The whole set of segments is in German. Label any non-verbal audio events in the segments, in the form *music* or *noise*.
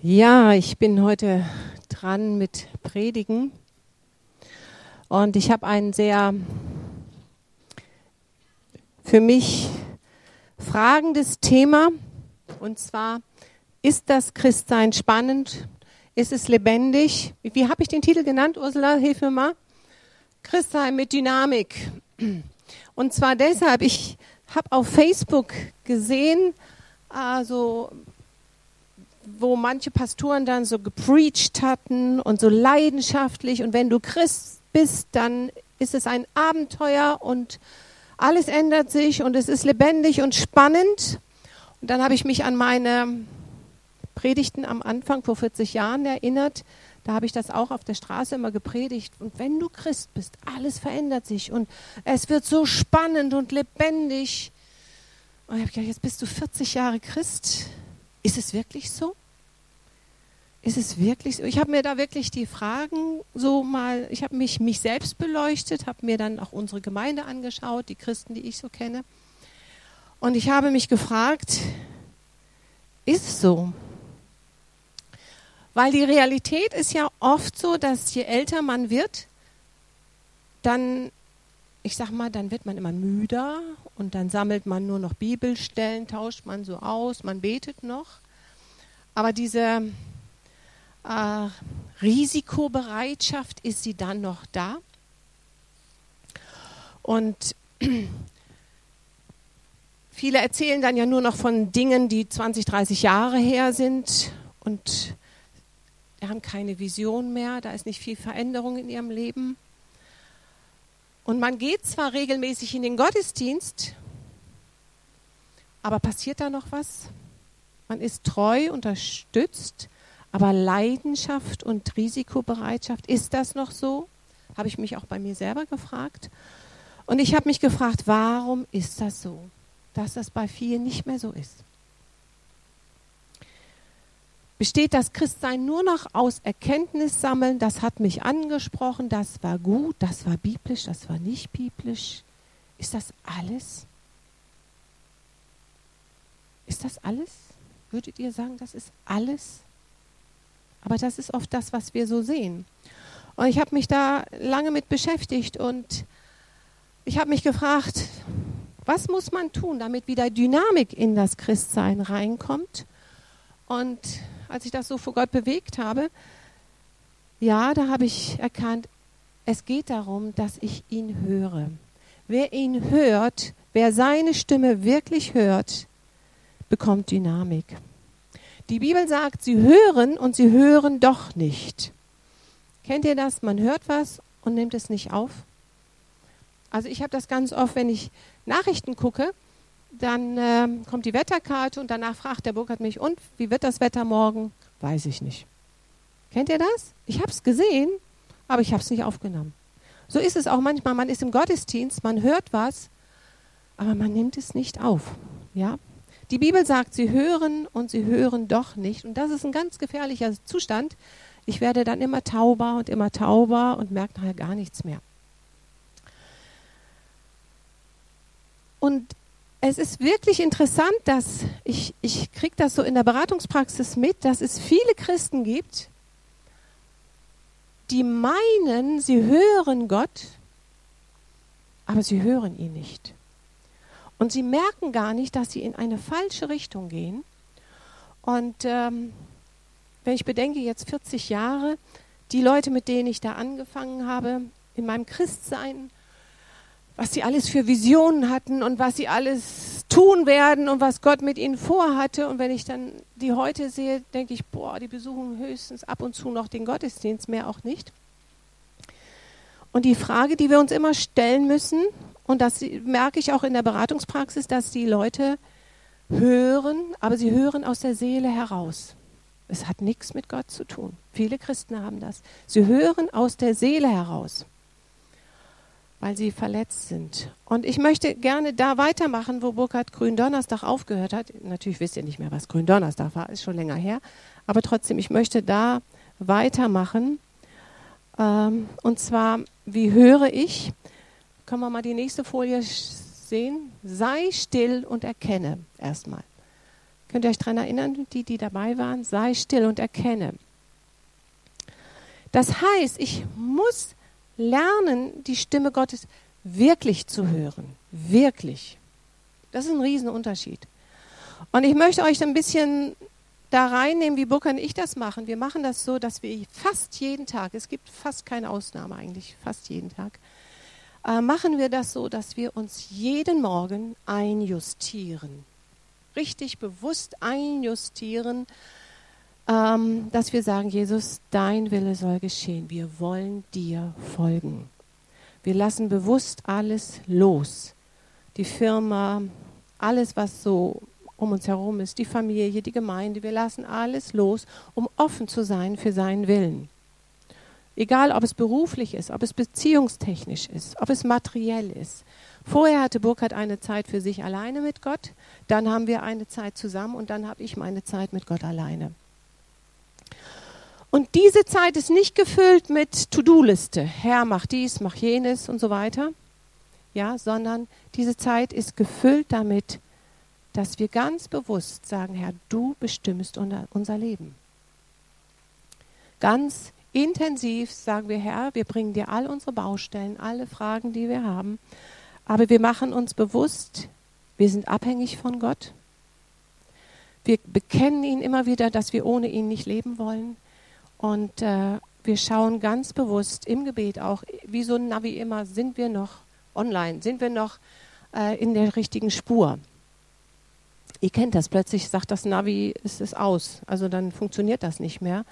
Ja, ich bin heute dran mit Predigen und ich habe ein sehr für mich fragendes Thema und zwar ist das Christsein spannend? Ist es lebendig? Wie habe ich den Titel genannt, Ursula? Hilf mir mal. Christsein mit Dynamik. Und zwar deshalb, ich habe auf Facebook gesehen, also wo manche Pastoren dann so gepreacht hatten und so leidenschaftlich und wenn du Christ bist, dann ist es ein Abenteuer und alles ändert sich und es ist lebendig und spannend. Und dann habe ich mich an meine Predigten am Anfang vor 40 Jahren erinnert. Da habe ich das auch auf der Straße immer gepredigt. Und wenn du Christ bist, alles verändert sich und es wird so spannend und lebendig. Und ich habe gedacht, jetzt bist du 40 Jahre Christ. Ist es wirklich so? Ist es wirklich so? Ich habe mir da wirklich die Fragen so mal, ich habe mich, mich selbst beleuchtet, habe mir dann auch unsere Gemeinde angeschaut, die Christen, die ich so kenne. Und ich habe mich gefragt, ist es so? Weil die Realität ist ja oft so, dass je älter man wird, dann, ich sag mal, dann wird man immer müder und dann sammelt man nur noch Bibelstellen, tauscht man so aus, man betet noch. Aber diese äh, Risikobereitschaft, ist sie dann noch da? Und *clears throat* viele erzählen dann ja nur noch von Dingen, die 20, 30 Jahre her sind und haben keine Vision mehr, da ist nicht viel Veränderung in ihrem Leben. Und man geht zwar regelmäßig in den Gottesdienst, aber passiert da noch was? Man ist treu, unterstützt, aber Leidenschaft und Risikobereitschaft, ist das noch so? Habe ich mich auch bei mir selber gefragt. Und ich habe mich gefragt, warum ist das so, dass das bei vielen nicht mehr so ist? Besteht das Christsein nur noch aus Erkenntnis sammeln? Das hat mich angesprochen, das war gut, das war biblisch, das war nicht biblisch. Ist das alles? Ist das alles? Würdet ihr sagen, das ist alles? Aber das ist oft das, was wir so sehen. Und ich habe mich da lange mit beschäftigt und ich habe mich gefragt, was muss man tun, damit wieder Dynamik in das Christsein reinkommt? Und als ich das so vor Gott bewegt habe, ja, da habe ich erkannt, es geht darum, dass ich ihn höre. Wer ihn hört, wer seine Stimme wirklich hört, bekommt Dynamik. Die Bibel sagt, sie hören und sie hören doch nicht. Kennt ihr das? Man hört was und nimmt es nicht auf. Also ich habe das ganz oft, wenn ich Nachrichten gucke, dann äh, kommt die Wetterkarte und danach fragt der Burkhardt mich, und wie wird das Wetter morgen? Weiß ich nicht. Kennt ihr das? Ich habe es gesehen, aber ich habe es nicht aufgenommen. So ist es auch manchmal. Man ist im Gottesdienst, man hört was, aber man nimmt es nicht auf. Ja? Die Bibel sagt, sie hören und sie hören doch nicht. Und das ist ein ganz gefährlicher Zustand. Ich werde dann immer tauber und immer tauber und merke nachher gar nichts mehr. Und es ist wirklich interessant, dass ich, ich kriege das so in der Beratungspraxis mit, dass es viele Christen gibt, die meinen, sie hören Gott, aber sie hören ihn nicht. Und sie merken gar nicht, dass sie in eine falsche Richtung gehen. Und ähm, wenn ich bedenke, jetzt 40 Jahre, die Leute, mit denen ich da angefangen habe, in meinem Christsein, was sie alles für Visionen hatten und was sie alles tun werden und was Gott mit ihnen vorhatte. Und wenn ich dann die heute sehe, denke ich, boah, die besuchen höchstens ab und zu noch den Gottesdienst, mehr auch nicht. Und die Frage, die wir uns immer stellen müssen, und das merke ich auch in der Beratungspraxis, dass die Leute hören, aber sie hören aus der Seele heraus. Es hat nichts mit Gott zu tun. Viele Christen haben das. Sie hören aus der Seele heraus, weil sie verletzt sind. Und ich möchte gerne da weitermachen, wo Burkhard Gründonnerstag aufgehört hat. Natürlich wisst ihr nicht mehr, was Gründonnerstag war, ist schon länger her. Aber trotzdem, ich möchte da weitermachen. Ähm, und zwar, wie höre ich? Können wir mal die nächste Folie sehen? Sei still und erkenne erstmal. Könnt ihr euch daran erinnern, die, die dabei waren? Sei still und erkenne. Das heißt, ich muss lernen, die Stimme Gottes wirklich zu hören. Wirklich. Das ist ein Riesenunterschied. Und ich möchte euch ein bisschen da reinnehmen, wie Burkhard und ich das machen. Wir machen das so, dass wir fast jeden Tag, es gibt fast keine Ausnahme eigentlich, fast jeden Tag, äh, machen wir das so, dass wir uns jeden Morgen einjustieren. Richtig bewusst einjustieren, ähm, dass wir sagen, Jesus, dein Wille soll geschehen. Wir wollen dir folgen. Wir lassen bewusst alles los. Die Firma, alles, was so um uns herum ist, die Familie, die Gemeinde, wir lassen alles los, um offen zu sein für seinen Willen. Egal, ob es beruflich ist, ob es beziehungstechnisch ist, ob es materiell ist. Vorher hatte Burkhard eine Zeit für sich alleine mit Gott, dann haben wir eine Zeit zusammen und dann habe ich meine Zeit mit Gott alleine. Und diese Zeit ist nicht gefüllt mit To-Do-Liste. Herr, mach dies, mach jenes und so weiter. Ja, sondern diese Zeit ist gefüllt damit, dass wir ganz bewusst sagen, Herr, du bestimmst unser Leben. Ganz intensiv sagen wir, Herr, wir bringen dir all unsere Baustellen, alle Fragen, die wir haben. Aber wir machen uns bewusst, wir sind abhängig von Gott. Wir bekennen ihn immer wieder, dass wir ohne ihn nicht leben wollen. Und äh, wir schauen ganz bewusst im Gebet auch, wie so ein Navi immer, sind wir noch online, sind wir noch äh, in der richtigen Spur. Ihr kennt das, plötzlich sagt das Navi, es ist aus, also dann funktioniert das nicht mehr.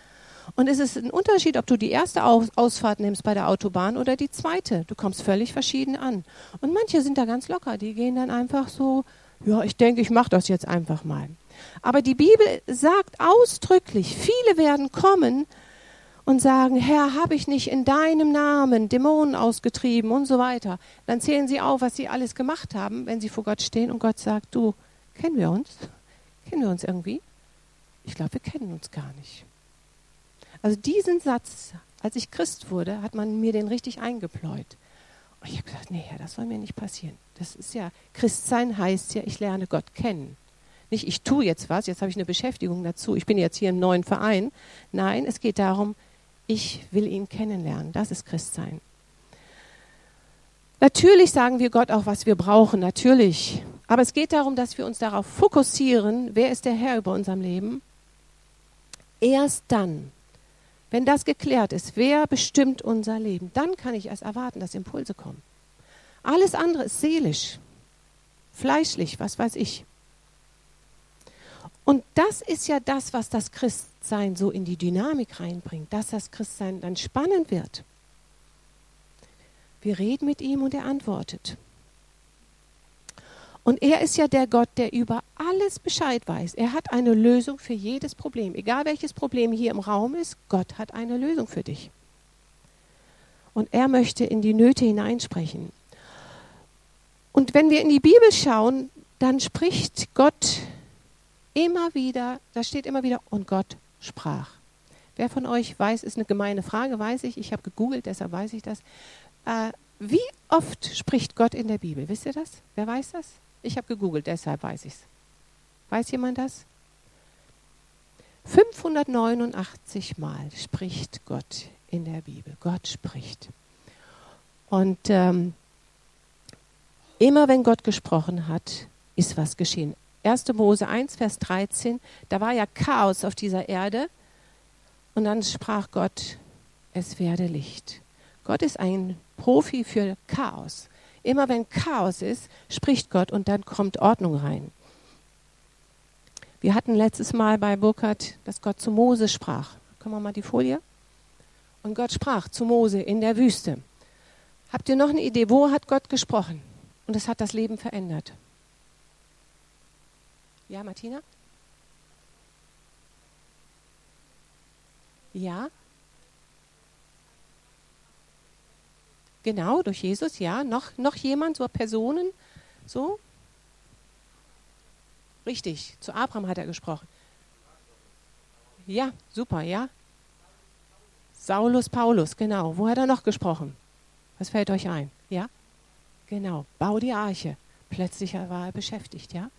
Und es ist ein Unterschied, ob du die erste Ausfahrt nimmst bei der Autobahn oder die zweite. Du kommst völlig verschieden an. Und manche sind da ganz locker, die gehen dann einfach so, ja, ich denke, ich mache das jetzt einfach mal. Aber die Bibel sagt ausdrücklich, viele werden kommen und sagen, Herr, habe ich nicht in deinem Namen Dämonen ausgetrieben und so weiter. Dann zählen sie auf, was sie alles gemacht haben, wenn sie vor Gott stehen und Gott sagt, du, kennen wir uns? Kennen wir uns irgendwie? Ich glaube, wir kennen uns gar nicht. Also diesen Satz, als ich Christ wurde, hat man mir den richtig eingepläut. Und ich habe gesagt, nee, Herr, das soll mir nicht passieren. Das ist ja, Christsein heißt ja, ich lerne Gott kennen. Nicht, ich tue jetzt was, jetzt habe ich eine Beschäftigung dazu, ich bin jetzt hier im neuen Verein. Nein, es geht darum, ich will ihn kennenlernen. Das ist Christsein. Natürlich sagen wir Gott auch, was wir brauchen, natürlich. Aber es geht darum, dass wir uns darauf fokussieren, wer ist der Herr über unserem Leben. Erst dann, wenn das geklärt ist, wer bestimmt unser Leben, dann kann ich erst erwarten, dass Impulse kommen. Alles andere ist seelisch, fleischlich, was weiß ich. Und das ist ja das, was das Christsein so in die Dynamik reinbringt, dass das Christsein dann spannend wird. Wir reden mit ihm und er antwortet. Und er ist ja der Gott, der über alles Bescheid weiß. Er hat eine Lösung für jedes Problem. Egal welches Problem hier im Raum ist, Gott hat eine Lösung für dich. Und er möchte in die Nöte hineinsprechen. Und wenn wir in die Bibel schauen, dann spricht Gott immer wieder, da steht immer wieder, und Gott sprach. Wer von euch weiß, ist eine gemeine Frage, weiß ich. Ich habe gegoogelt, deshalb weiß ich das. Äh, wie oft spricht Gott in der Bibel? Wisst ihr das? Wer weiß das? Ich habe gegoogelt, deshalb weiß ich es. Weiß jemand das? 589 Mal spricht Gott in der Bibel. Gott spricht. Und ähm, immer wenn Gott gesprochen hat, ist was geschehen. 1. Mose 1, Vers 13, da war ja Chaos auf dieser Erde. Und dann sprach Gott, es werde Licht. Gott ist ein Profi für Chaos. Immer wenn Chaos ist, spricht Gott und dann kommt Ordnung rein. Wir hatten letztes Mal bei Burkhardt, dass Gott zu Mose sprach. Können wir mal die Folie? Und Gott sprach zu Mose in der Wüste. Habt ihr noch eine Idee, wo hat Gott gesprochen? Und es hat das Leben verändert. Ja, Martina? Ja? Genau, durch Jesus, ja. Noch, noch jemand, so Personen, so? Richtig, zu Abraham hat er gesprochen. Ja, super, ja. Saulus Paulus, genau. Wo hat er noch gesprochen? Was fällt euch ein? Ja? Genau, bau die Arche. Plötzlich war er beschäftigt, ja?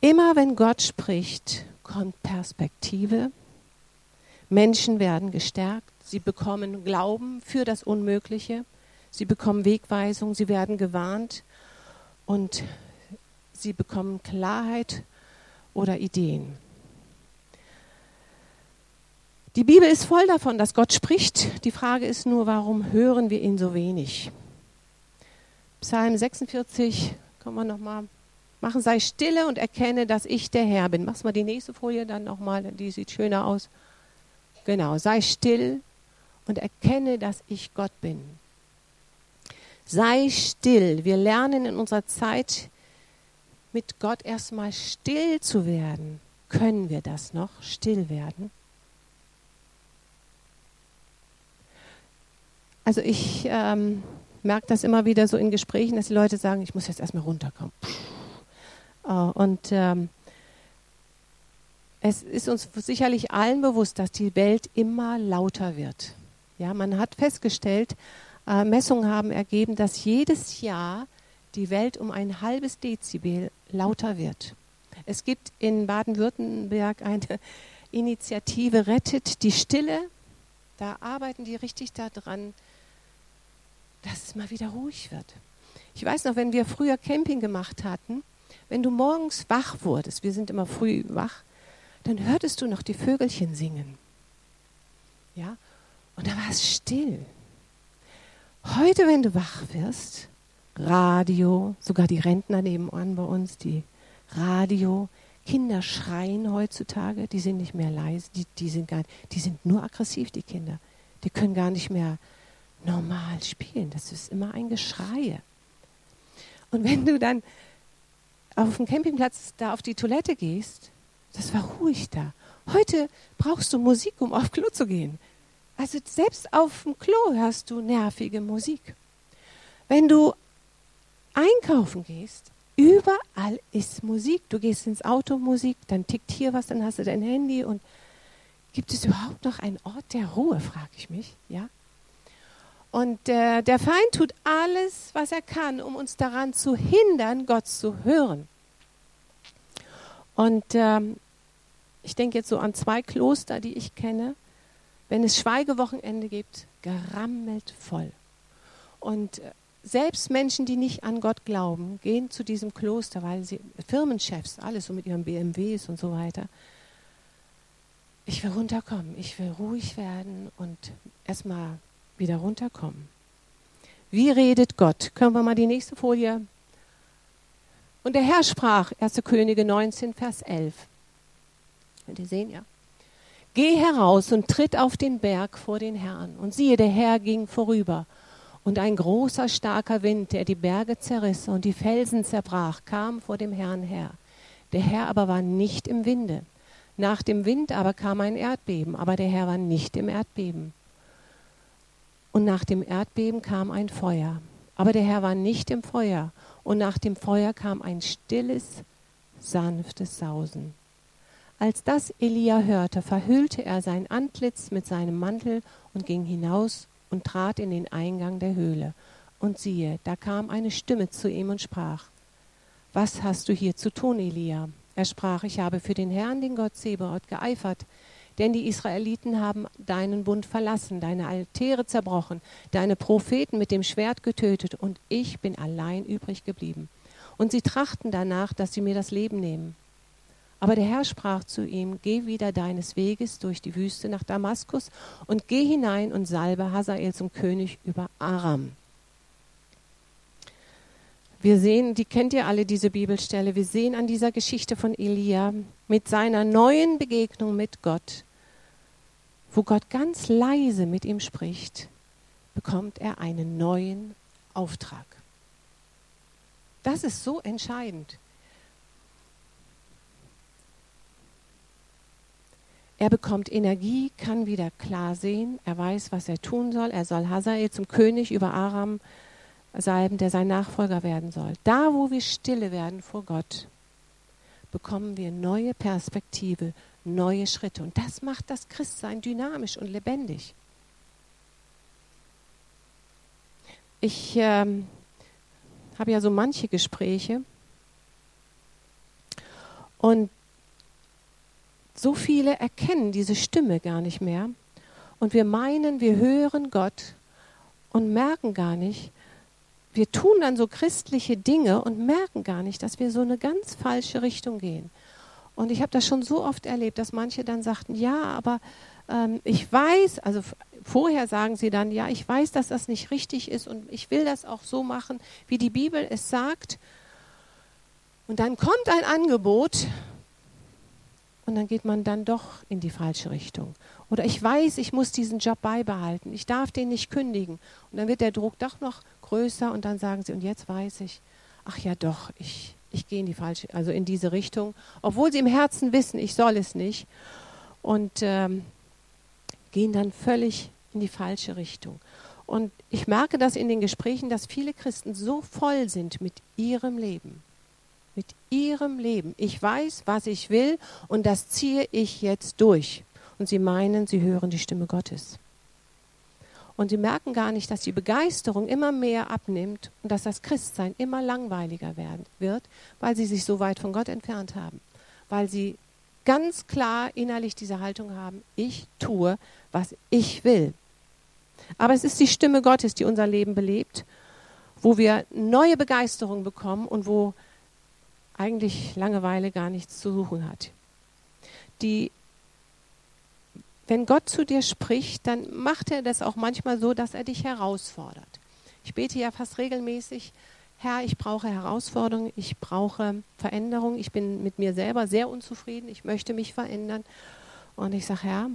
Immer wenn Gott spricht, kommt Perspektive. Menschen werden gestärkt. Sie bekommen Glauben für das Unmögliche. Sie bekommen Wegweisung. Sie werden gewarnt. Und sie bekommen Klarheit oder Ideen. Die Bibel ist voll davon, dass Gott spricht. Die Frage ist nur, warum hören wir ihn so wenig? Psalm 46, kommen wir nochmal machen, sei stille und erkenne, dass ich der Herr bin. Mach's mal die nächste Folie dann nochmal, die sieht schöner aus. Genau, sei still und erkenne, dass ich Gott bin. Sei still. Wir lernen in unserer Zeit mit Gott erstmal still zu werden. Können wir das noch, still werden? Also ich ähm, merke das immer wieder so in Gesprächen, dass die Leute sagen, ich muss jetzt erstmal runterkommen. Äh, und ähm, es ist uns sicherlich allen bewusst, dass die Welt immer lauter wird. Ja, man hat festgestellt, äh, Messungen haben ergeben, dass jedes Jahr die Welt um ein halbes Dezibel lauter wird. Es gibt in Baden-Württemberg eine *laughs* Initiative Rettet die Stille. Da arbeiten die richtig daran, dass es mal wieder ruhig wird. Ich weiß noch, wenn wir früher Camping gemacht hatten, wenn du morgens wach wurdest, wir sind immer früh wach, dann hörtest du noch die Vögelchen singen. Ja? Und da war es still. Heute, wenn du wach wirst, Radio, sogar die Rentner nebenan bei uns, die Radio, Kinder schreien heutzutage, die sind nicht mehr leise, die, die, sind, gar, die sind nur aggressiv, die Kinder. Die können gar nicht mehr normal spielen. Das ist immer ein Geschrei. Und wenn du dann auf dem Campingplatz da auf die Toilette gehst, das war ruhig da. Heute brauchst du Musik, um auf Klo zu gehen. Also selbst auf dem Klo hörst du nervige Musik. Wenn du einkaufen gehst, überall ist Musik. Du gehst ins Auto, Musik, dann tickt hier was, dann hast du dein Handy und gibt es überhaupt noch einen Ort der Ruhe, frage ich mich, ja? Und äh, der Feind tut alles, was er kann, um uns daran zu hindern, Gott zu hören. Und ähm, ich denke jetzt so an zwei Kloster, die ich kenne. Wenn es Schweigewochenende gibt, gerammelt voll. Und äh, selbst Menschen, die nicht an Gott glauben, gehen zu diesem Kloster, weil sie Firmenchefs, alles so mit ihren BMWs und so weiter. Ich will runterkommen, ich will ruhig werden und erstmal wieder runterkommen. Wie redet Gott? Können wir mal die nächste Folie? Und der Herr sprach, 1. Könige 19, Vers 11. Könnt ihr sehen, ja? Geh heraus und tritt auf den Berg vor den Herrn. Und siehe, der Herr ging vorüber. Und ein großer, starker Wind, der die Berge zerriss und die Felsen zerbrach, kam vor dem Herrn her. Der Herr aber war nicht im Winde. Nach dem Wind aber kam ein Erdbeben, aber der Herr war nicht im Erdbeben. Und nach dem Erdbeben kam ein Feuer. Aber der Herr war nicht im Feuer. Und nach dem Feuer kam ein stilles, sanftes Sausen. Als das Elia hörte, verhüllte er sein Antlitz mit seinem Mantel und ging hinaus und trat in den Eingang der Höhle. Und siehe, da kam eine Stimme zu ihm und sprach, Was hast du hier zu tun, Elia? Er sprach, ich habe für den Herrn, den Gott Zebaoth, geeifert, denn die Israeliten haben deinen Bund verlassen, deine Altäre zerbrochen, deine Propheten mit dem Schwert getötet, und ich bin allein übrig geblieben. Und sie trachten danach, dass sie mir das Leben nehmen. Aber der Herr sprach zu ihm, Geh wieder deines Weges durch die Wüste nach Damaskus und geh hinein und salbe Hazael zum König über Aram. Wir sehen, die kennt ihr alle, diese Bibelstelle, wir sehen an dieser Geschichte von Elia mit seiner neuen Begegnung mit Gott, wo Gott ganz leise mit ihm spricht, bekommt er einen neuen Auftrag. Das ist so entscheidend. Er bekommt Energie, kann wieder klar sehen, er weiß, was er tun soll. Er soll Hazael zum König über Aram salben, der sein Nachfolger werden soll. Da, wo wir stille werden vor Gott, bekommen wir neue Perspektive, neue Schritte. Und das macht das Christsein dynamisch und lebendig. Ich ähm, habe ja so manche Gespräche Und so viele erkennen diese Stimme gar nicht mehr. Und wir meinen, wir hören Gott und merken gar nicht, wir tun dann so christliche Dinge und merken gar nicht, dass wir so eine ganz falsche Richtung gehen. Und ich habe das schon so oft erlebt, dass manche dann sagten, ja, aber ähm, ich weiß, also vorher sagen sie dann, ja, ich weiß, dass das nicht richtig ist und ich will das auch so machen, wie die Bibel es sagt. Und dann kommt ein Angebot und dann geht man dann doch in die falsche Richtung. Oder ich weiß, ich muss diesen Job beibehalten, ich darf den nicht kündigen. Und dann wird der Druck doch noch größer und dann sagen sie, und jetzt weiß ich, ach ja doch, ich, ich gehe in die falsche, also in diese Richtung, obwohl sie im Herzen wissen, ich soll es nicht. Und ähm, gehen dann völlig in die falsche Richtung. Und ich merke das in den Gesprächen, dass viele Christen so voll sind mit ihrem Leben. Mit ihrem Leben. Ich weiß, was ich will und das ziehe ich jetzt durch. Und sie meinen, sie hören die Stimme Gottes. Und sie merken gar nicht, dass die Begeisterung immer mehr abnimmt und dass das Christsein immer langweiliger werden wird, weil sie sich so weit von Gott entfernt haben. Weil sie ganz klar innerlich diese Haltung haben, ich tue, was ich will. Aber es ist die Stimme Gottes, die unser Leben belebt, wo wir neue Begeisterung bekommen und wo eigentlich Langeweile gar nichts zu suchen hat. Die wenn Gott zu dir spricht, dann macht er das auch manchmal so, dass er dich herausfordert. Ich bete ja fast regelmäßig, Herr, ich brauche Herausforderungen, ich brauche Veränderung, ich bin mit mir selber sehr unzufrieden, ich möchte mich verändern. Und ich sage, Herr,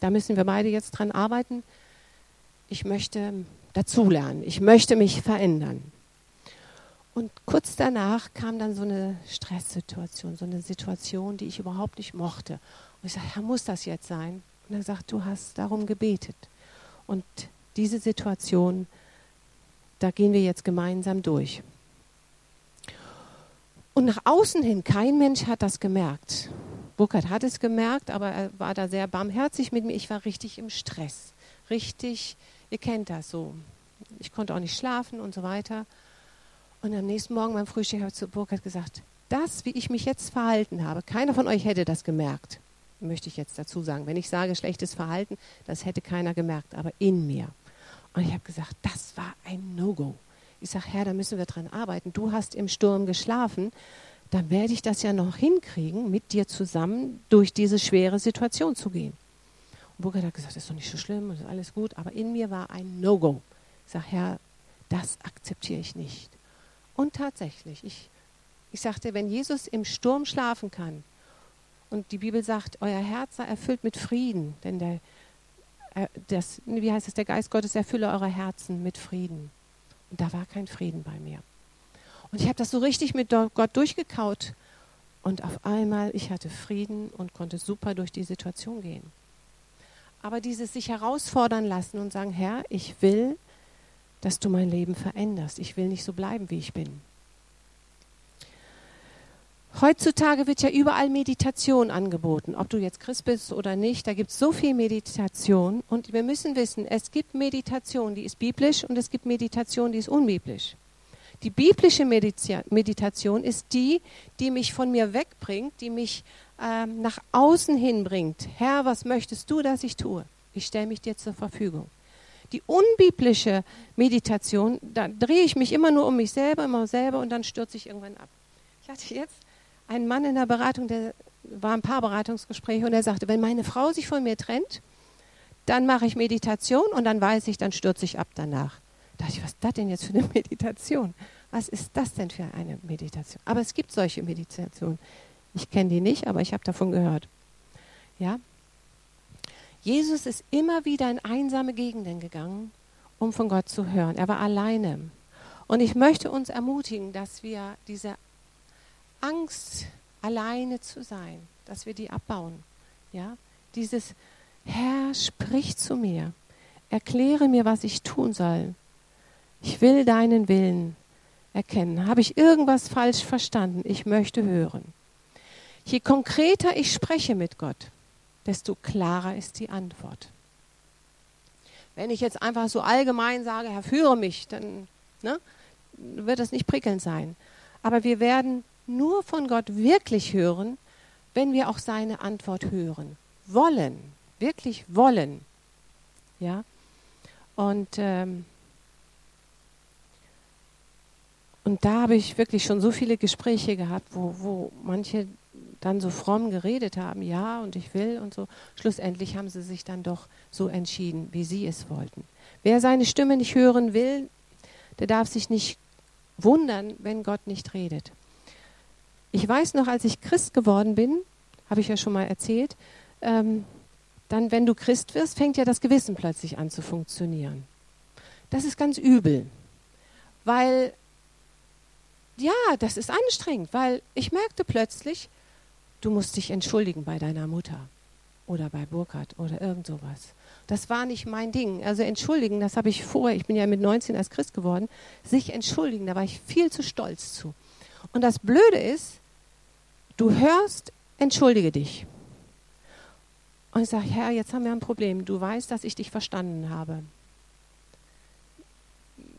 da müssen wir beide jetzt dran arbeiten. Ich möchte dazulernen, ich möchte mich verändern. Und kurz danach kam dann so eine Stresssituation, so eine Situation, die ich überhaupt nicht mochte. Und ich sage, Herr, muss das jetzt sein? Und er sagt, du hast darum gebetet. Und diese Situation, da gehen wir jetzt gemeinsam durch. Und nach außen hin, kein Mensch hat das gemerkt. Burkhard hat es gemerkt, aber er war da sehr barmherzig mit mir. Ich war richtig im Stress. Richtig, ihr kennt das so. Ich konnte auch nicht schlafen und so weiter. Und am nächsten Morgen beim Frühstück habe ich zu Burkhard gesagt, das, wie ich mich jetzt verhalten habe, keiner von euch hätte das gemerkt möchte ich jetzt dazu sagen. Wenn ich sage schlechtes Verhalten, das hätte keiner gemerkt, aber in mir. Und ich habe gesagt, das war ein No-Go. Ich sage, Herr, da müssen wir dran arbeiten. Du hast im Sturm geschlafen. Dann werde ich das ja noch hinkriegen, mit dir zusammen durch diese schwere Situation zu gehen. Und Burkhard hat gesagt, das ist doch nicht so schlimm, das ist alles gut. Aber in mir war ein No-Go. Ich sage, Herr, das akzeptiere ich nicht. Und tatsächlich, ich, ich sagte, wenn Jesus im Sturm schlafen kann, und die Bibel sagt, euer Herz sei erfüllt mit Frieden, denn der, äh, das, wie heißt es, der Geist Gottes erfülle eure Herzen mit Frieden. Und da war kein Frieden bei mir. Und ich habe das so richtig mit Gott durchgekaut. Und auf einmal, ich hatte Frieden und konnte super durch die Situation gehen. Aber dieses sich herausfordern lassen und sagen, Herr, ich will, dass du mein Leben veränderst. Ich will nicht so bleiben, wie ich bin. Heutzutage wird ja überall Meditation angeboten, ob du jetzt Christ bist oder nicht. Da gibt es so viel Meditation und wir müssen wissen, es gibt Meditation, die ist biblisch und es gibt Meditation, die ist unbiblisch. Die biblische Meditation ist die, die mich von mir wegbringt, die mich ähm, nach außen hinbringt. Herr, was möchtest du, dass ich tue? Ich stelle mich dir zur Verfügung. Die unbiblische Meditation, da drehe ich mich immer nur um mich selber, immer selber und dann stürze ich irgendwann ab. Ich hatte jetzt ein Mann in der Beratung, der war ein paar Beratungsgespräche und er sagte, wenn meine Frau sich von mir trennt, dann mache ich Meditation und dann weiß ich, dann stürze ich ab danach. Da dachte ich, was ist das denn jetzt für eine *laughs* Meditation? Was ist das denn für eine Meditation? Aber es gibt solche Meditationen. Ich kenne die nicht, aber ich habe davon gehört. Ja? Jesus ist immer wieder in einsame Gegenden gegangen, um von Gott zu hören. Er war alleine. Und ich möchte uns ermutigen, dass wir diese Angst, alleine zu sein, dass wir die abbauen. Ja? Dieses Herr, sprich zu mir, erkläre mir, was ich tun soll. Ich will deinen Willen erkennen. Habe ich irgendwas falsch verstanden? Ich möchte hören. Je konkreter ich spreche mit Gott, desto klarer ist die Antwort. Wenn ich jetzt einfach so allgemein sage, Herr, führe mich, dann ne, wird das nicht prickelnd sein. Aber wir werden nur von Gott wirklich hören, wenn wir auch seine Antwort hören. Wollen, wirklich wollen. Ja? Und, ähm, und da habe ich wirklich schon so viele Gespräche gehabt, wo, wo manche dann so fromm geredet haben, ja und ich will und so. Schlussendlich haben sie sich dann doch so entschieden, wie sie es wollten. Wer seine Stimme nicht hören will, der darf sich nicht wundern, wenn Gott nicht redet. Ich weiß noch, als ich Christ geworden bin, habe ich ja schon mal erzählt, ähm, dann, wenn du Christ wirst, fängt ja das Gewissen plötzlich an zu funktionieren. Das ist ganz übel, weil, ja, das ist anstrengend, weil ich merkte plötzlich, du musst dich entschuldigen bei deiner Mutter oder bei Burkhardt oder irgend sowas. Das war nicht mein Ding. Also entschuldigen, das habe ich vorher, ich bin ja mit 19 als Christ geworden, sich entschuldigen, da war ich viel zu stolz zu. Und das Blöde ist, du hörst, entschuldige dich. Und ich sage, Herr, jetzt haben wir ein Problem. Du weißt, dass ich dich verstanden habe.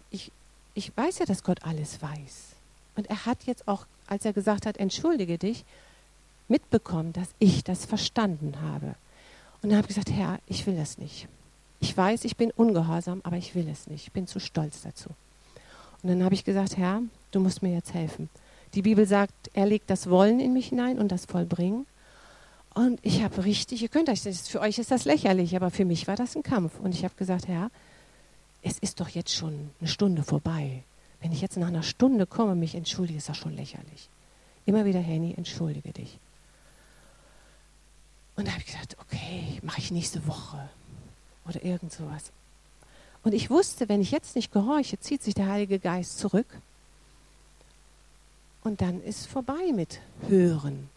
Ich, ich weiß ja, dass Gott alles weiß. Und er hat jetzt auch, als er gesagt hat, entschuldige dich, mitbekommen, dass ich das verstanden habe. Und dann habe ich gesagt, Herr, ich will das nicht. Ich weiß, ich bin ungehorsam, aber ich will es nicht. Ich bin zu stolz dazu. Und dann habe ich gesagt, Herr, du musst mir jetzt helfen. Die Bibel sagt, er legt das Wollen in mich hinein und das Vollbringen. Und ich habe richtig, ihr könnt euch, für euch ist das lächerlich, aber für mich war das ein Kampf. Und ich habe gesagt, Herr, es ist doch jetzt schon eine Stunde vorbei. Wenn ich jetzt nach einer Stunde komme, mich entschuldige, ist das schon lächerlich. Immer wieder, Henny, entschuldige dich. Und da habe ich gesagt, okay, mache ich nächste Woche oder irgend sowas. Und ich wusste, wenn ich jetzt nicht gehorche, zieht sich der Heilige Geist zurück. Und dann ist vorbei mit Hören.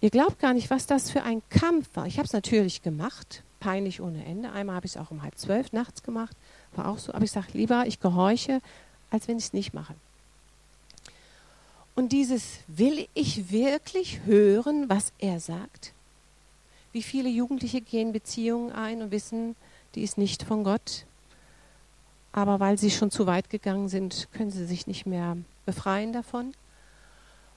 Ihr glaubt gar nicht, was das für ein Kampf war. Ich habe es natürlich gemacht, peinlich ohne Ende. Einmal habe ich es auch um halb zwölf nachts gemacht, war auch so. Aber ich sage lieber, ich gehorche, als wenn ich es nicht mache. Und dieses, will ich wirklich hören, was er sagt? Wie viele Jugendliche gehen Beziehungen ein und wissen, die ist nicht von Gott. Aber weil sie schon zu weit gegangen sind, können sie sich nicht mehr befreien davon.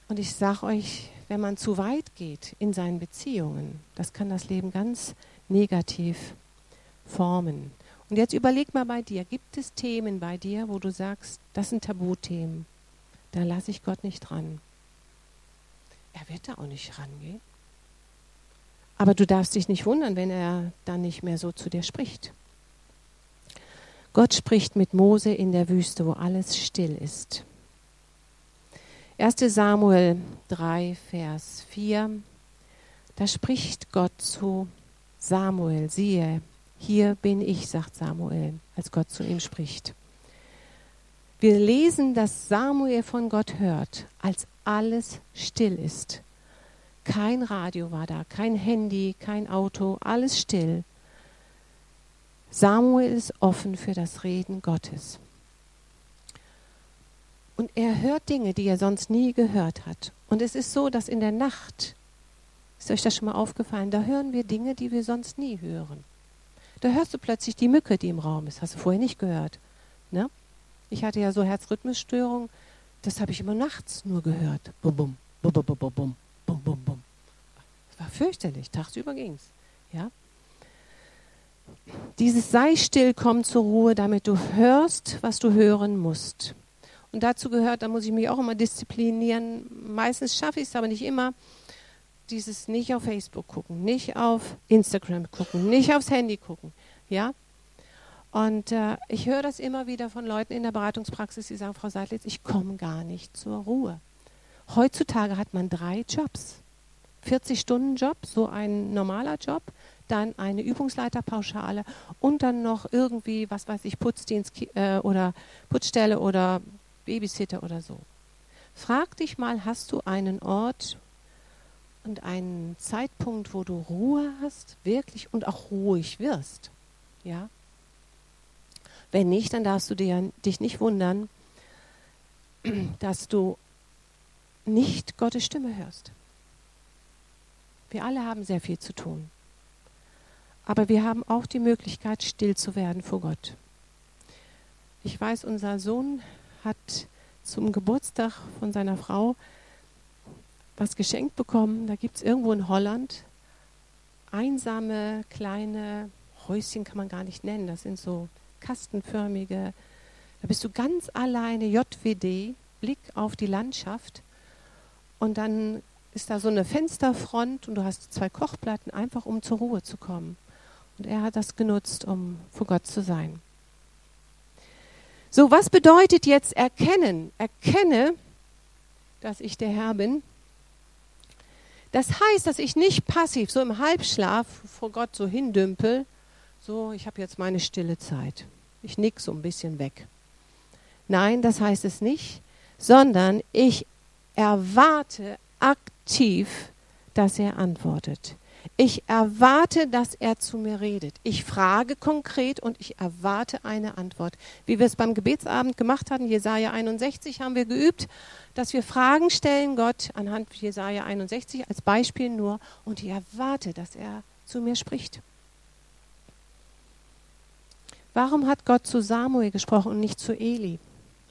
Und ich sage euch, wenn man zu weit geht in seinen Beziehungen, das kann das Leben ganz negativ formen. Und jetzt überleg mal bei dir, gibt es Themen bei dir, wo du sagst, das sind Tabuthemen, da lasse ich Gott nicht ran. Er wird da auch nicht rangehen. Aber du darfst dich nicht wundern, wenn er dann nicht mehr so zu dir spricht. Gott spricht mit Mose in der Wüste, wo alles still ist. 1 Samuel 3, Vers 4, da spricht Gott zu Samuel, siehe, hier bin ich, sagt Samuel, als Gott zu ihm spricht. Wir lesen, dass Samuel von Gott hört, als alles still ist. Kein Radio war da, kein Handy, kein Auto, alles still. Samuel ist offen für das Reden Gottes. Und er hört Dinge, die er sonst nie gehört hat. Und es ist so, dass in der Nacht, ist euch das schon mal aufgefallen, da hören wir Dinge, die wir sonst nie hören. Da hörst du plötzlich die Mücke, die im Raum ist. Hast du vorher nicht gehört. Ne? Ich hatte ja so Herzrhythmusstörungen, das habe ich immer nachts nur gehört. Bum, bum, bum, bum, bum, bum bum, bum, bum. Das war fürchterlich, tagsüber ging es. Ja? Dieses sei still, komm zur Ruhe, damit du hörst, was du hören musst. Und dazu gehört, da muss ich mich auch immer disziplinieren. Meistens schaffe ich es aber nicht immer. Dieses nicht auf Facebook gucken, nicht auf Instagram gucken, nicht aufs Handy gucken. Ja? Und äh, ich höre das immer wieder von Leuten in der Beratungspraxis, die sagen, Frau Seidlitz, ich komme gar nicht zur Ruhe. Heutzutage hat man drei Jobs. 40-Stunden-Job, so ein normaler Job, dann eine Übungsleiterpauschale und dann noch irgendwie, was weiß ich, Putzdienst äh, oder Putzstelle oder Babysitter oder so. Frag dich mal, hast du einen Ort und einen Zeitpunkt, wo du Ruhe hast, wirklich und auch ruhig wirst? Ja? Wenn nicht, dann darfst du dir, dich nicht wundern, dass du nicht Gottes Stimme hörst. Wir alle haben sehr viel zu tun. Aber wir haben auch die Möglichkeit, still zu werden vor Gott. Ich weiß, unser Sohn hat zum Geburtstag von seiner Frau was geschenkt bekommen. Da gibt es irgendwo in Holland einsame kleine Häuschen, kann man gar nicht nennen. Das sind so kastenförmige. Da bist du ganz alleine, JWD, Blick auf die Landschaft. Und dann ist da so eine Fensterfront und du hast zwei Kochplatten, einfach um zur Ruhe zu kommen. Und er hat das genutzt, um vor Gott zu sein. So, was bedeutet jetzt erkennen? Erkenne, dass ich der Herr bin. Das heißt, dass ich nicht passiv, so im Halbschlaf vor Gott so hindümpel, so, ich habe jetzt meine stille Zeit. Ich nick so ein bisschen weg. Nein, das heißt es nicht, sondern ich erwarte aktiv, dass er antwortet. Ich erwarte, dass er zu mir redet. Ich frage konkret und ich erwarte eine Antwort. Wie wir es beim Gebetsabend gemacht hatten, Jesaja 61 haben wir geübt, dass wir Fragen stellen Gott anhand Jesaja 61 als Beispiel nur und ich erwarte, dass er zu mir spricht. Warum hat Gott zu Samuel gesprochen und nicht zu Eli?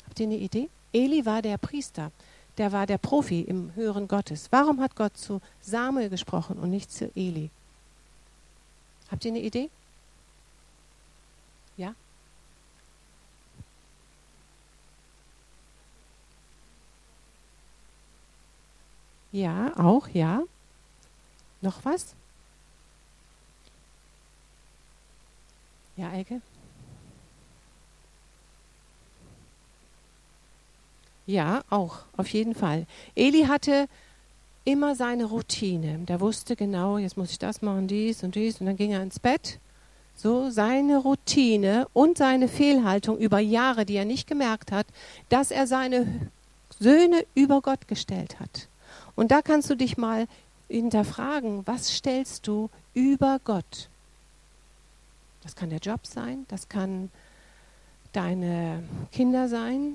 Habt ihr eine Idee? Eli war der Priester der war der Profi im Hören Gottes. Warum hat Gott zu Samuel gesprochen und nicht zu Eli? Habt ihr eine Idee? Ja? Ja, auch, ja. Noch was? Ja, Eike? Ja, auch, auf jeden Fall. Eli hatte immer seine Routine. Der wusste genau, jetzt muss ich das machen, dies und dies, und dann ging er ins Bett. So seine Routine und seine Fehlhaltung über Jahre, die er nicht gemerkt hat, dass er seine Söhne über Gott gestellt hat. Und da kannst du dich mal hinterfragen, was stellst du über Gott? Das kann der Job sein, das kann deine Kinder sein,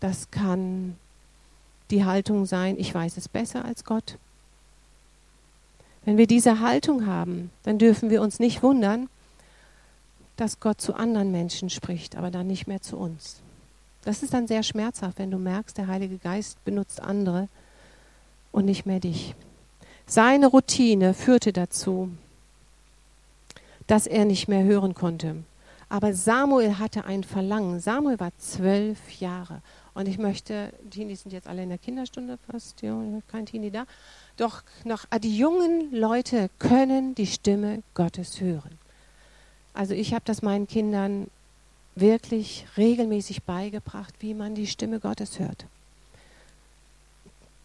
das kann die Haltung sein, ich weiß es besser als Gott. Wenn wir diese Haltung haben, dann dürfen wir uns nicht wundern, dass Gott zu anderen Menschen spricht, aber dann nicht mehr zu uns. Das ist dann sehr schmerzhaft, wenn du merkst, der Heilige Geist benutzt andere und nicht mehr dich. Seine Routine führte dazu, dass er nicht mehr hören konnte. Aber Samuel hatte ein Verlangen. Samuel war zwölf Jahre und ich möchte, Teenies sind jetzt alle in der Kinderstunde fast, ja, kein Teenie da. Doch noch, ah, die jungen Leute können die Stimme Gottes hören. Also ich habe das meinen Kindern wirklich regelmäßig beigebracht, wie man die Stimme Gottes hört.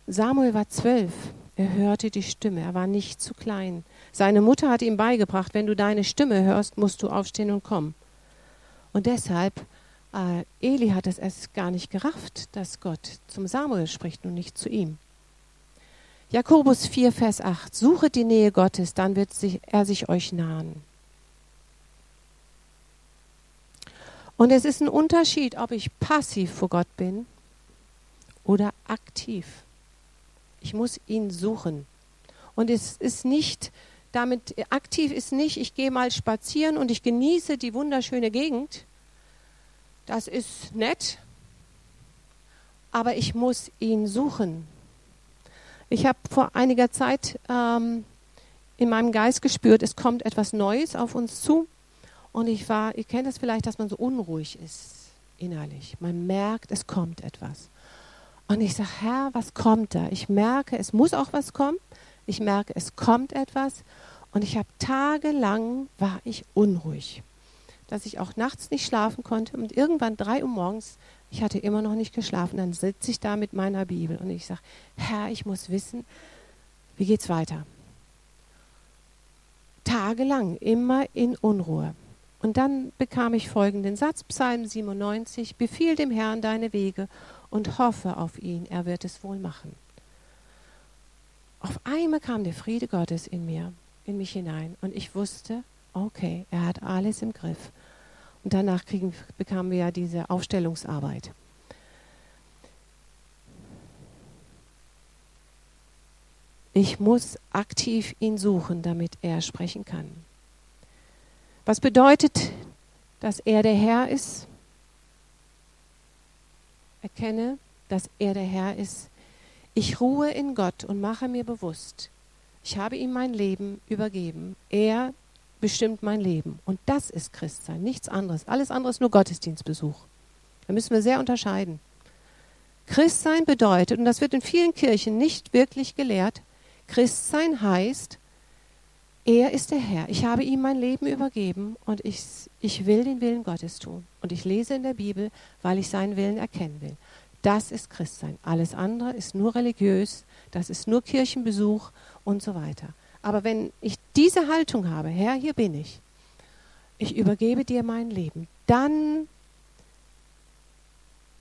Samuel war zwölf. Er hörte die Stimme. Er war nicht zu klein. Seine Mutter hat ihm beigebracht, wenn du deine Stimme hörst, musst du aufstehen und kommen. Und deshalb äh, Eli hat es erst gar nicht gerafft, dass Gott zum Samuel spricht und nicht zu ihm. Jakobus 4, Vers 8. Suchet die Nähe Gottes, dann wird sich, er sich euch nahen. Und es ist ein Unterschied, ob ich passiv vor Gott bin oder aktiv. Ich muss ihn suchen. Und es ist nicht, damit aktiv ist nicht, ich gehe mal spazieren und ich genieße die wunderschöne Gegend, das ist nett, aber ich muss ihn suchen. Ich habe vor einiger Zeit ähm, in meinem Geist gespürt, es kommt etwas Neues auf uns zu. Und ich war, ihr kennt das vielleicht, dass man so unruhig ist innerlich. Man merkt, es kommt etwas. Und ich sage, Herr, was kommt da? Ich merke, es muss auch was kommen. Ich merke, es kommt etwas. Und ich habe tagelang war ich unruhig dass ich auch nachts nicht schlafen konnte und irgendwann drei Uhr morgens, ich hatte immer noch nicht geschlafen, dann sitze ich da mit meiner Bibel und ich sage, Herr, ich muss wissen, wie geht's weiter? Tagelang, immer in Unruhe. Und dann bekam ich folgenden Satz, Psalm 97, befiehl dem Herrn deine Wege und hoffe auf ihn, er wird es wohl machen. Auf einmal kam der Friede Gottes in mir, in mich hinein und ich wusste, okay, er hat alles im Griff. Und danach kriegen, bekamen wir ja diese Aufstellungsarbeit. Ich muss aktiv ihn suchen, damit er sprechen kann. Was bedeutet, dass er der Herr ist? Erkenne, dass er der Herr ist. Ich ruhe in Gott und mache mir bewusst, ich habe ihm mein Leben übergeben. Er bestimmt mein Leben. Und das ist Christsein, nichts anderes. Alles andere ist nur Gottesdienstbesuch. Da müssen wir sehr unterscheiden. Christsein bedeutet, und das wird in vielen Kirchen nicht wirklich gelehrt, Christsein heißt, er ist der Herr. Ich habe ihm mein Leben übergeben und ich, ich will den Willen Gottes tun. Und ich lese in der Bibel, weil ich seinen Willen erkennen will. Das ist Christsein. Alles andere ist nur religiös, das ist nur Kirchenbesuch und so weiter. Aber wenn ich diese Haltung habe, Herr, hier bin ich, ich übergebe dir mein Leben, dann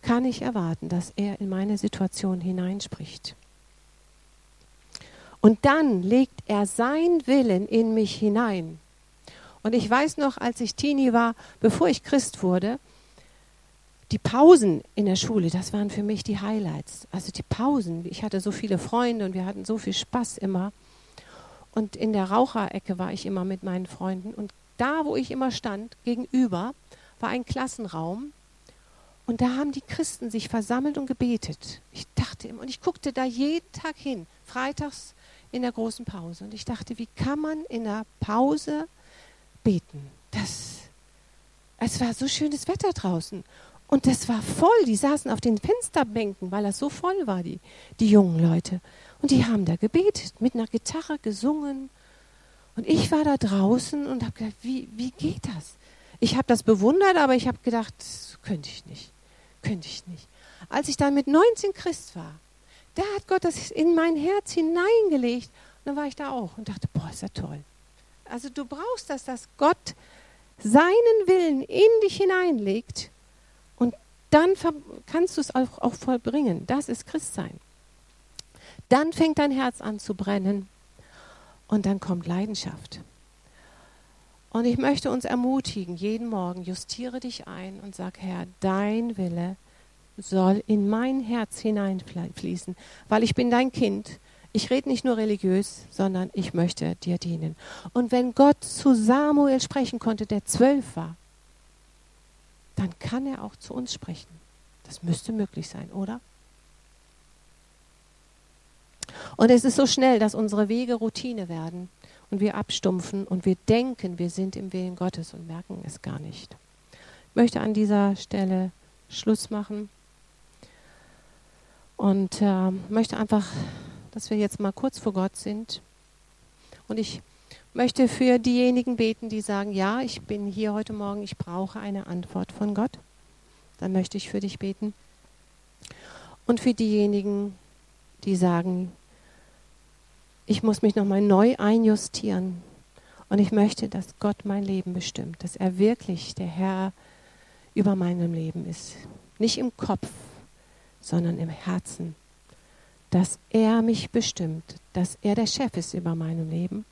kann ich erwarten, dass er in meine Situation hineinspricht. Und dann legt er sein Willen in mich hinein. Und ich weiß noch, als ich Teenie war, bevor ich Christ wurde, die Pausen in der Schule, das waren für mich die Highlights. Also die Pausen. Ich hatte so viele Freunde und wir hatten so viel Spaß immer. Und in der Raucherecke war ich immer mit meinen Freunden. Und da, wo ich immer stand, gegenüber, war ein Klassenraum. Und da haben die Christen sich versammelt und gebetet. Ich dachte immer, und ich guckte da jeden Tag hin, freitags in der großen Pause. Und ich dachte, wie kann man in der Pause beten? Das, es war so schönes Wetter draußen. Und das war voll. Die saßen auf den Fensterbänken, weil das so voll war, die, die jungen Leute. Und die haben da gebetet, mit einer Gitarre gesungen. Und ich war da draußen und habe gedacht, wie, wie geht das? Ich habe das bewundert, aber ich habe gedacht, könnte ich nicht. Könnte ich nicht. Als ich dann mit 19 Christ war, da hat Gott das in mein Herz hineingelegt. Und dann war ich da auch und dachte, boah, ist ja toll. Also du brauchst das, dass Gott seinen Willen in dich hineinlegt dann kannst du es auch, auch vollbringen. Das ist Christsein. Dann fängt dein Herz an zu brennen und dann kommt Leidenschaft. Und ich möchte uns ermutigen, jeden Morgen justiere dich ein und sag, Herr, dein Wille soll in mein Herz hineinfließen, weil ich bin dein Kind. Ich rede nicht nur religiös, sondern ich möchte dir dienen. Und wenn Gott zu Samuel sprechen konnte, der zwölf war, dann kann er auch zu uns sprechen. Das müsste möglich sein, oder? Und es ist so schnell, dass unsere Wege Routine werden und wir abstumpfen und wir denken, wir sind im Willen Gottes und merken es gar nicht. Ich möchte an dieser Stelle Schluss machen und äh, möchte einfach, dass wir jetzt mal kurz vor Gott sind. Und ich möchte für diejenigen beten, die sagen, ja, ich bin hier heute Morgen, ich brauche eine Antwort von Gott. Dann möchte ich für dich beten. Und für diejenigen, die sagen, ich muss mich nochmal neu einjustieren. Und ich möchte, dass Gott mein Leben bestimmt, dass er wirklich der Herr über meinem Leben ist. Nicht im Kopf, sondern im Herzen. Dass er mich bestimmt, dass er der Chef ist über meinem Leben